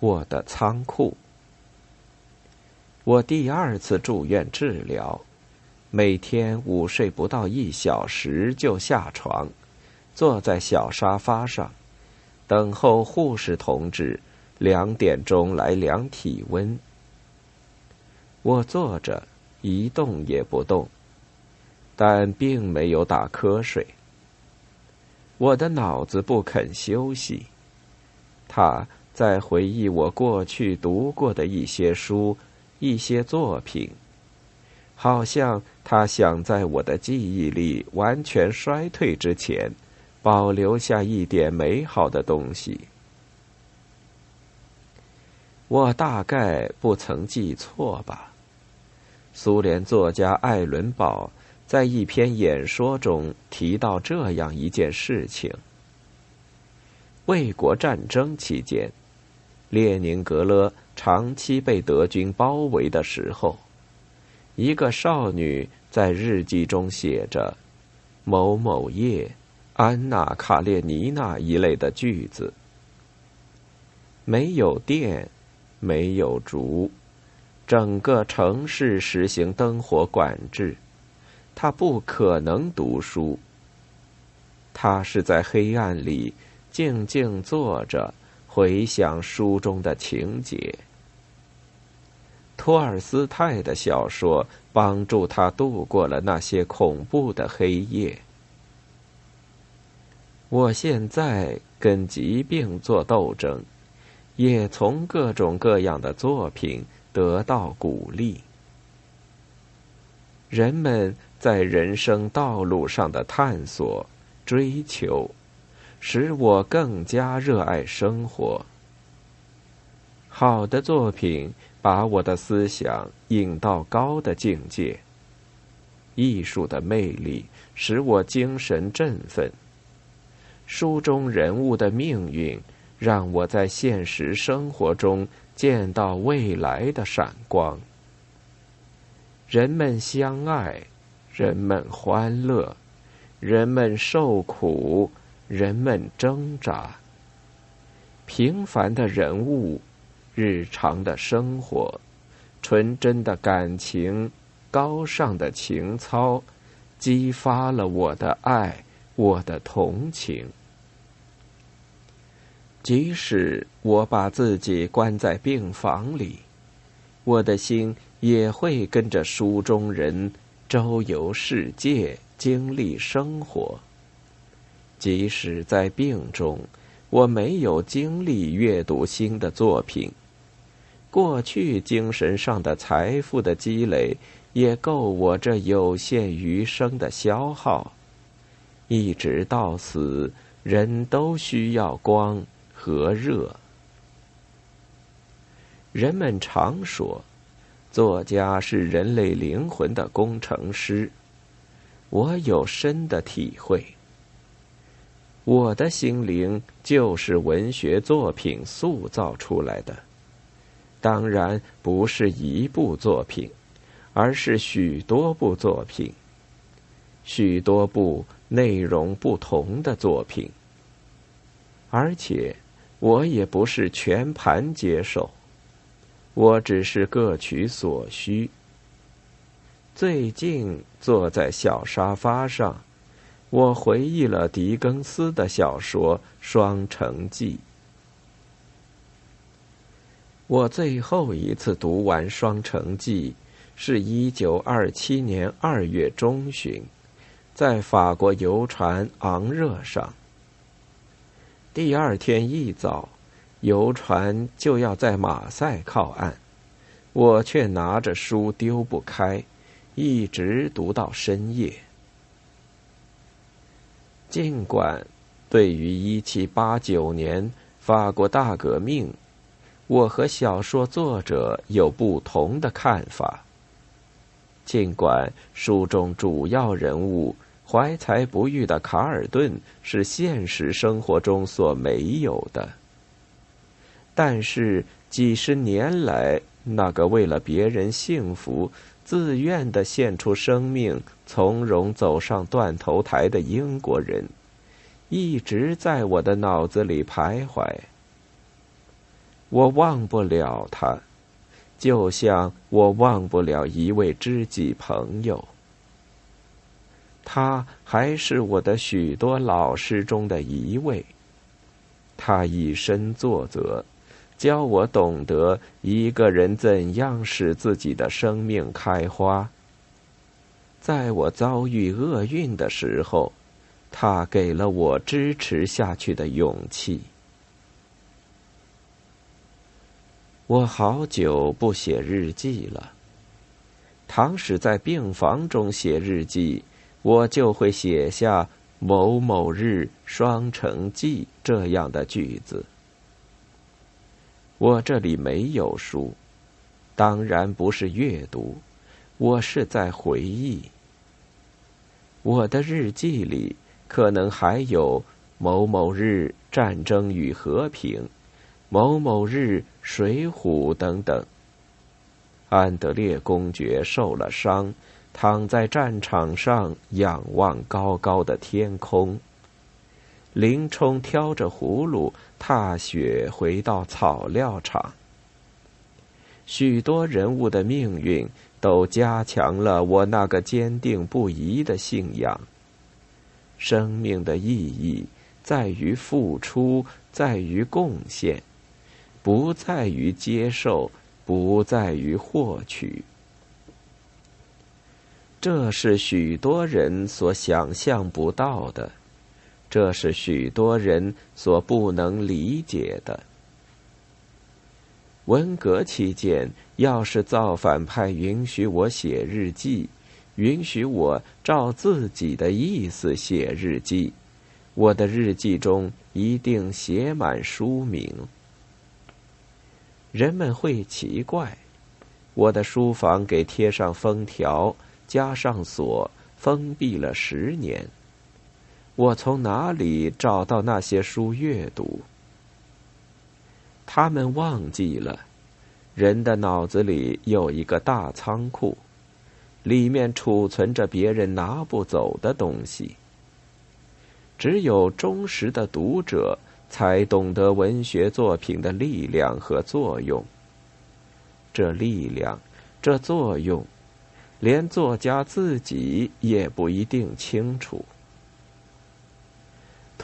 我的仓库。我第二次住院治疗，每天午睡不到一小时就下床，坐在小沙发上，等候护士同志两点钟来量体温。我坐着一动也不动，但并没有打瞌睡。我的脑子不肯休息，他在回忆我过去读过的一些书、一些作品，好像他想在我的记忆里完全衰退之前，保留下一点美好的东西。我大概不曾记错吧？苏联作家艾伦堡。在一篇演说中提到这样一件事情：卫国战争期间，列宁格勒长期被德军包围的时候，一个少女在日记中写着“某某夜，安娜·卡列尼娜”一类的句子。没有电，没有烛，整个城市实行灯火管制。他不可能读书。他是在黑暗里静静坐着，回想书中的情节。托尔斯泰的小说帮助他度过了那些恐怖的黑夜。我现在跟疾病做斗争，也从各种各样的作品得到鼓励。人们。在人生道路上的探索、追求，使我更加热爱生活。好的作品把我的思想引到高的境界。艺术的魅力使我精神振奋。书中人物的命运让我在现实生活中见到未来的闪光。人们相爱。人们欢乐，人们受苦，人们挣扎。平凡的人物，日常的生活，纯真的感情，高尚的情操，激发了我的爱，我的同情。即使我把自己关在病房里，我的心也会跟着书中人。周游世界，经历生活。即使在病中，我没有精力阅读新的作品。过去精神上的财富的积累，也够我这有限余生的消耗。一直到死，人都需要光和热。人们常说。作家是人类灵魂的工程师，我有深的体会。我的心灵就是文学作品塑造出来的，当然不是一部作品，而是许多部作品，许多部内容不同的作品，而且我也不是全盘接受。我只是各取所需。最近坐在小沙发上，我回忆了狄更斯的小说《双城记》。我最后一次读完《双城记》，是一九二七年二月中旬，在法国游船昂热上。第二天一早。游船就要在马赛靠岸，我却拿着书丢不开，一直读到深夜。尽管对于一七八九年法国大革命，我和小说作者有不同的看法；尽管书中主要人物怀才不遇的卡尔顿是现实生活中所没有的。但是几十年来，那个为了别人幸福自愿的献出生命、从容走上断头台的英国人，一直在我的脑子里徘徊。我忘不了他，就像我忘不了一位知己朋友。他还是我的许多老师中的一位。他以身作则，教我懂得一个人怎样使自己的生命开花。在我遭遇厄运的时候，他给了我支持下去的勇气。我好久不写日记了。倘使在病房中写日记，我就会写下“某某日双城记”这样的句子。我这里没有书，当然不是阅读，我是在回忆。我的日记里可能还有“某某日战争与和平”。某某日，水浒等等。安德烈公爵受了伤，躺在战场上，仰望高高的天空。林冲挑着葫芦，踏雪回到草料场。许多人物的命运都加强了我那个坚定不移的信仰。生命的意义在于付出，在于贡献。不在于接受，不在于获取，这是许多人所想象不到的，这是许多人所不能理解的。文革期间，要是造反派允许我写日记，允许我照自己的意思写日记，我的日记中一定写满书名。人们会奇怪，我的书房给贴上封条，加上锁，封闭了十年。我从哪里找到那些书阅读？他们忘记了，人的脑子里有一个大仓库，里面储存着别人拿不走的东西。只有忠实的读者。才懂得文学作品的力量和作用。这力量，这作用，连作家自己也不一定清楚。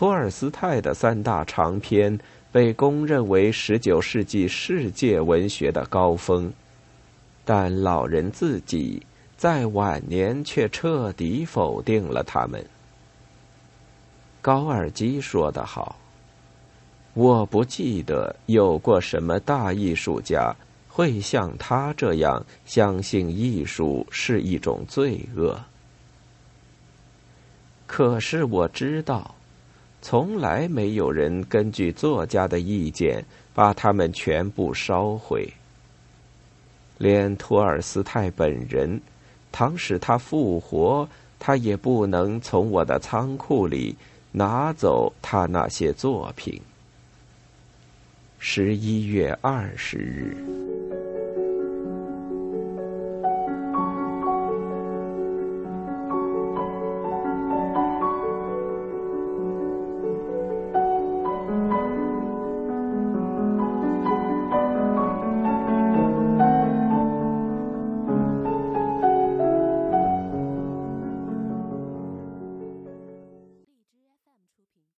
托尔斯泰的三大长篇被公认为十九世纪世界文学的高峰，但老人自己在晚年却彻底否定了他们。高尔基说得好。我不记得有过什么大艺术家会像他这样相信艺术是一种罪恶。可是我知道，从来没有人根据作家的意见把他们全部烧毁。连托尔斯泰本人，倘使他复活，他也不能从我的仓库里拿走他那些作品。十一月二十日。